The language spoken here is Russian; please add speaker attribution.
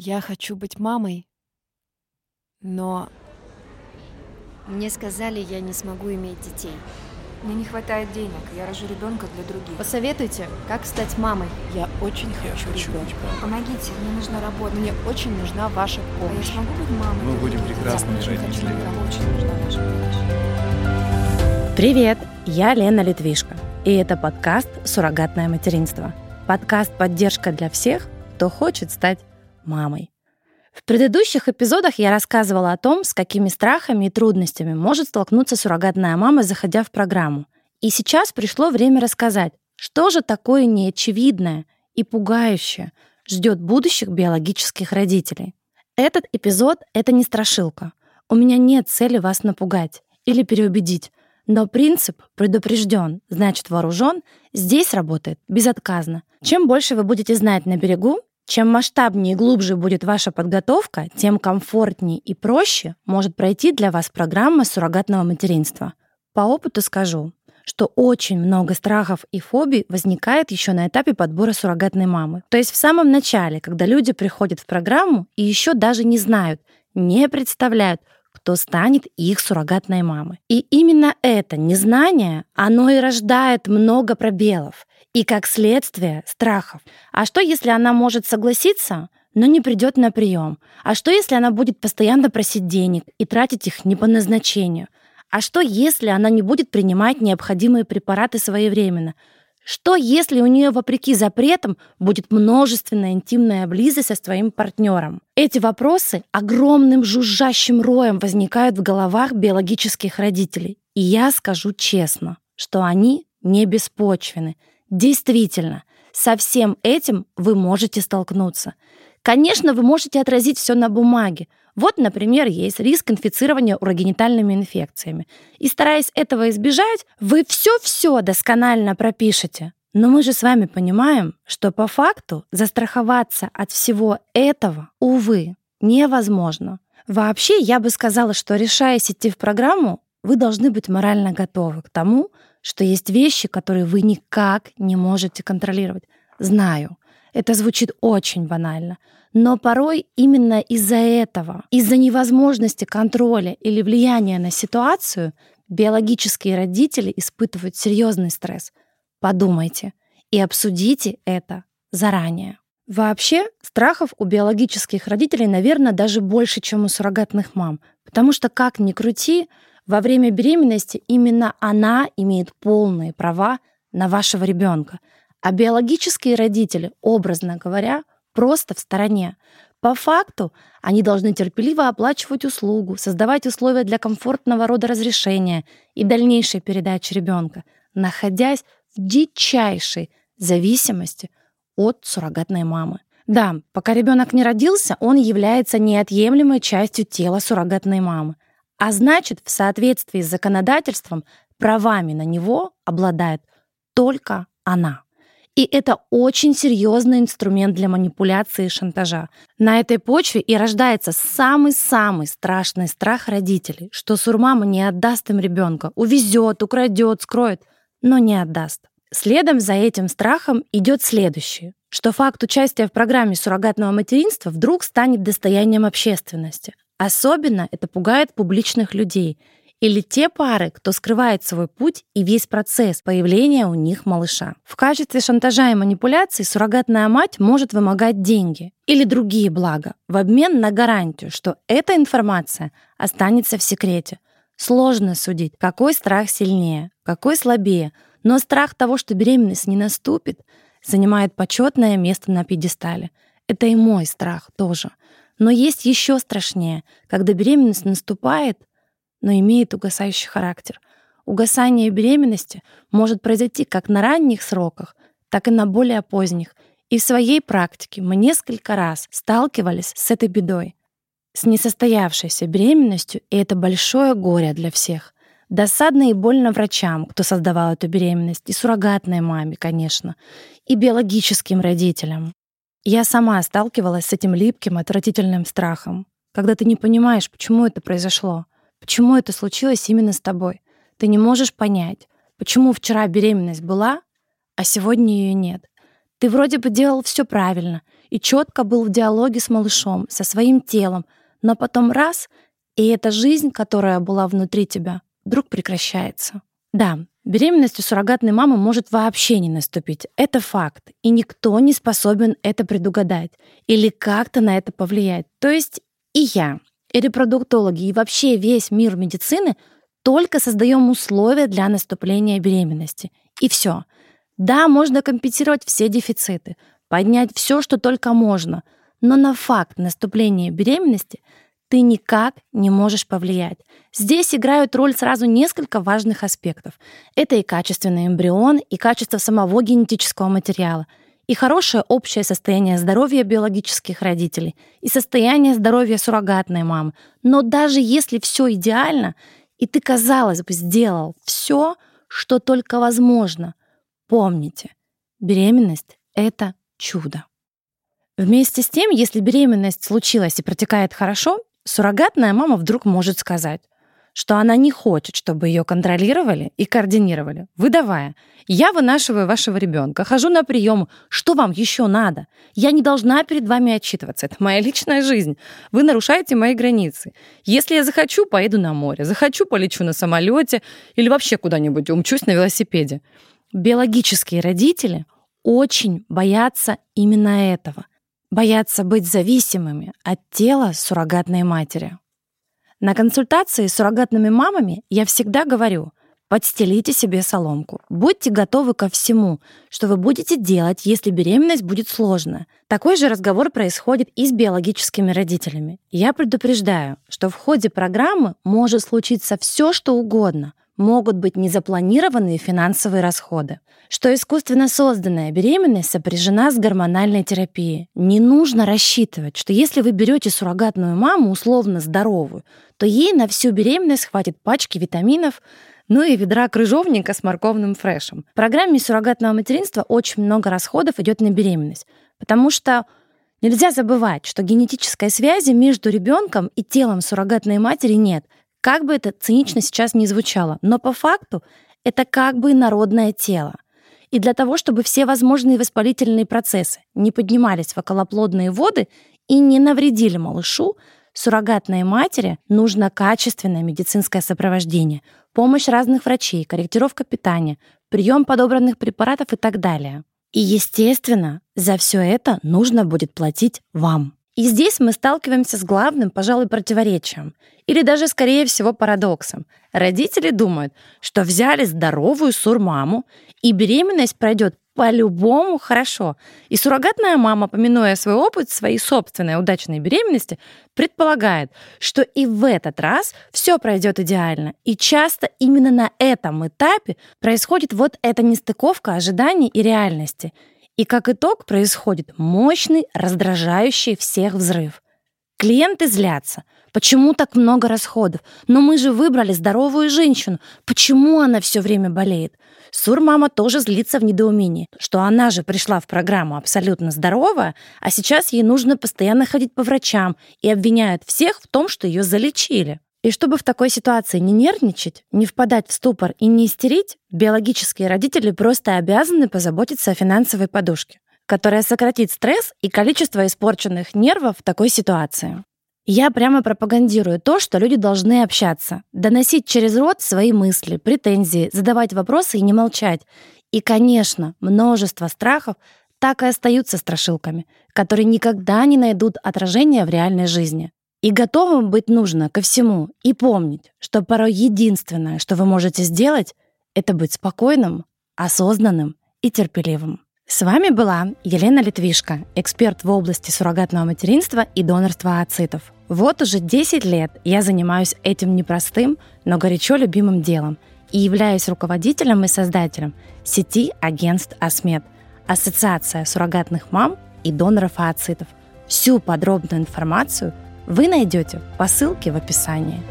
Speaker 1: Я хочу быть мамой, но
Speaker 2: Мне сказали, я не смогу иметь детей.
Speaker 3: Мне не хватает денег, я рожу ребенка для других.
Speaker 2: Посоветуйте, как стать мамой.
Speaker 1: я очень
Speaker 4: Я
Speaker 1: хочу
Speaker 4: хочу
Speaker 1: ребенка.
Speaker 3: Помогите, мне нужна работа.
Speaker 1: Мне очень нужна ваша
Speaker 3: А я
Speaker 1: помощь.
Speaker 3: смогу быть мамой?
Speaker 4: Мы будем прекрасными
Speaker 3: хочу,
Speaker 4: родителями.
Speaker 3: Нам очень нужна ваша помощь.
Speaker 5: Привет, я Лена Литвишко, и это подкаст «Суррогатное материнство». Подкаст «Поддержка для всех, кто хочет стать мамой». В предыдущих эпизодах я рассказывала о том, с какими страхами и трудностями может столкнуться суррогатная мама, заходя в программу. И сейчас пришло время рассказать, что же такое неочевидное и пугающее ждет будущих биологических родителей. Этот эпизод — это не страшилка. У меня нет цели вас напугать или переубедить. Но принцип «предупрежден, значит вооружен» здесь работает безотказно. Чем больше вы будете знать на берегу, чем масштабнее и глубже будет ваша подготовка, тем комфортнее и проще может пройти для вас программа суррогатного материнства. По опыту скажу, что очень много страхов и фобий возникает еще на этапе подбора суррогатной мамы. То есть в самом начале, когда люди приходят в программу и еще даже не знают, не представляют, кто станет их суррогатной мамой. И именно это незнание, оно и рождает много пробелов и, как следствие, страхов. А что, если она может согласиться, но не придет на прием? А что, если она будет постоянно просить денег и тратить их не по назначению? А что, если она не будет принимать необходимые препараты своевременно? Что, если у нее, вопреки запретам, будет множественная интимная близость со своим партнером? Эти вопросы огромным жужжащим роем возникают в головах биологических родителей. И я скажу честно, что они не беспочвены. Действительно, со всем этим вы можете столкнуться. Конечно, вы можете отразить все на бумаге. Вот, например, есть риск инфицирования урогенитальными инфекциями. И стараясь этого избежать, вы все-все досконально пропишете. Но мы же с вами понимаем, что по факту застраховаться от всего этого, увы, невозможно. Вообще, я бы сказала, что решаясь идти в программу, вы должны быть морально готовы к тому, что есть вещи, которые вы никак не можете контролировать. Знаю, это звучит очень банально, но порой именно из-за этого, из-за невозможности контроля или влияния на ситуацию, биологические родители испытывают серьезный стресс. Подумайте и обсудите это заранее. Вообще, страхов у биологических родителей, наверное, даже больше, чем у суррогатных мам. Потому что, как ни крути, во время беременности именно она имеет полные права на вашего ребенка. А биологические родители, образно говоря, просто в стороне. По факту они должны терпеливо оплачивать услугу, создавать условия для комфортного рода разрешения и дальнейшей передачи ребенка, находясь в дичайшей зависимости от суррогатной мамы. Да, пока ребенок не родился, он является неотъемлемой частью тела суррогатной мамы. А значит, в соответствии с законодательством, правами на него обладает только она. И это очень серьезный инструмент для манипуляции и шантажа. На этой почве и рождается самый-самый страшный страх родителей, что сурмама не отдаст им ребенка, увезет, украдет, скроет, но не отдаст. Следом за этим страхом идет следующее, что факт участия в программе суррогатного материнства вдруг станет достоянием общественности. Особенно это пугает публичных людей или те пары, кто скрывает свой путь и весь процесс появления у них малыша. В качестве шантажа и манипуляций суррогатная мать может вымогать деньги или другие блага в обмен на гарантию, что эта информация останется в секрете. Сложно судить, какой страх сильнее, какой слабее, но страх того, что беременность не наступит, занимает почетное место на пьедестале. Это и мой страх тоже. Но есть еще страшнее, когда беременность наступает, но имеет угасающий характер. Угасание беременности может произойти как на ранних сроках, так и на более поздних. И в своей практике мы несколько раз сталкивались с этой бедой, с несостоявшейся беременностью, и это большое горе для всех. Досадно и больно врачам, кто создавал эту беременность, и суррогатной маме, конечно, и биологическим родителям. Я сама сталкивалась с этим липким, отвратительным страхом, когда ты не понимаешь, почему это произошло, почему это случилось именно с тобой. Ты не можешь понять, почему вчера беременность была, а сегодня ее нет. Ты вроде бы делал все правильно и четко был в диалоге с малышом, со своим телом, но потом раз, и эта жизнь, которая была внутри тебя, вдруг прекращается. Да, беременность у суррогатной мамы может вообще не наступить. Это факт. И никто не способен это предугадать или как-то на это повлиять. То есть и я, и репродуктологи, и вообще весь мир медицины только создаем условия для наступления беременности. И все. Да, можно компенсировать все дефициты, поднять все, что только можно, но на факт наступления беременности ты никак не можешь повлиять. Здесь играют роль сразу несколько важных аспектов. Это и качественный эмбрион, и качество самого генетического материала, и хорошее общее состояние здоровья биологических родителей, и состояние здоровья суррогатной мамы. Но даже если все идеально, и ты, казалось бы, сделал все, что только возможно, помните, беременность — это чудо. Вместе с тем, если беременность случилась и протекает хорошо, суррогатная мама вдруг может сказать, что она не хочет, чтобы ее контролировали и координировали, выдавая «Я вынашиваю вашего ребенка, хожу на прием, что вам еще надо? Я не должна перед вами отчитываться, это моя личная жизнь. Вы нарушаете мои границы. Если я захочу, поеду на море, захочу, полечу на самолете или вообще куда-нибудь умчусь на велосипеде». Биологические родители очень боятся именно этого — боятся быть зависимыми от тела суррогатной матери. На консультации с суррогатными мамами я всегда говорю, подстелите себе соломку. Будьте готовы ко всему, что вы будете делать, если беременность будет сложная. Такой же разговор происходит и с биологическими родителями. Я предупреждаю, что в ходе программы может случиться все, что угодно, могут быть незапланированные финансовые расходы. Что искусственно созданная беременность сопряжена с гормональной терапией. Не нужно рассчитывать, что если вы берете суррогатную маму, условно здоровую, то ей на всю беременность хватит пачки витаминов, ну и ведра крыжовника с морковным фрешем. В программе суррогатного материнства очень много расходов идет на беременность, потому что Нельзя забывать, что генетической связи между ребенком и телом суррогатной матери нет — как бы это цинично сейчас не звучало, но по факту это как бы народное тело. И для того, чтобы все возможные воспалительные процессы не поднимались в околоплодные воды и не навредили малышу, суррогатной матери нужно качественное медицинское сопровождение, помощь разных врачей, корректировка питания, прием подобранных препаратов и так далее. И, естественно, за все это нужно будет платить вам. И здесь мы сталкиваемся с главным, пожалуй, противоречием, или даже, скорее всего, парадоксом. Родители думают, что взяли здоровую сурмаму, и беременность пройдет по-любому хорошо. И суррогатная мама, помянуя свой опыт своей собственной удачной беременности, предполагает, что и в этот раз все пройдет идеально. И часто именно на этом этапе происходит вот эта нестыковка ожиданий и реальности — и как итог происходит мощный, раздражающий всех взрыв. Клиенты злятся. Почему так много расходов? Но мы же выбрали здоровую женщину. Почему она все время болеет? Сурмама тоже злится в недоумении, что она же пришла в программу абсолютно здоровая, а сейчас ей нужно постоянно ходить по врачам и обвиняют всех в том, что ее залечили. И чтобы в такой ситуации не нервничать, не впадать в ступор и не истерить, биологические родители просто обязаны позаботиться о финансовой подушке, которая сократит стресс и количество испорченных нервов в такой ситуации. Я прямо пропагандирую то, что люди должны общаться, доносить через рот свои мысли, претензии, задавать вопросы и не молчать. И, конечно, множество страхов так и остаются страшилками, которые никогда не найдут отражения в реальной жизни. И готовым быть нужно ко всему и помнить, что порой единственное, что вы можете сделать, это быть спокойным, осознанным и терпеливым. С вами была Елена Литвишко, эксперт в области суррогатного материнства и донорства ацитов. Вот уже 10 лет я занимаюсь этим непростым, но горячо любимым делом и являюсь руководителем и создателем сети агентств АСМЕД, Ассоциация суррогатных мам и доноров ацитов. Всю подробную информацию – вы найдете по ссылке в описании.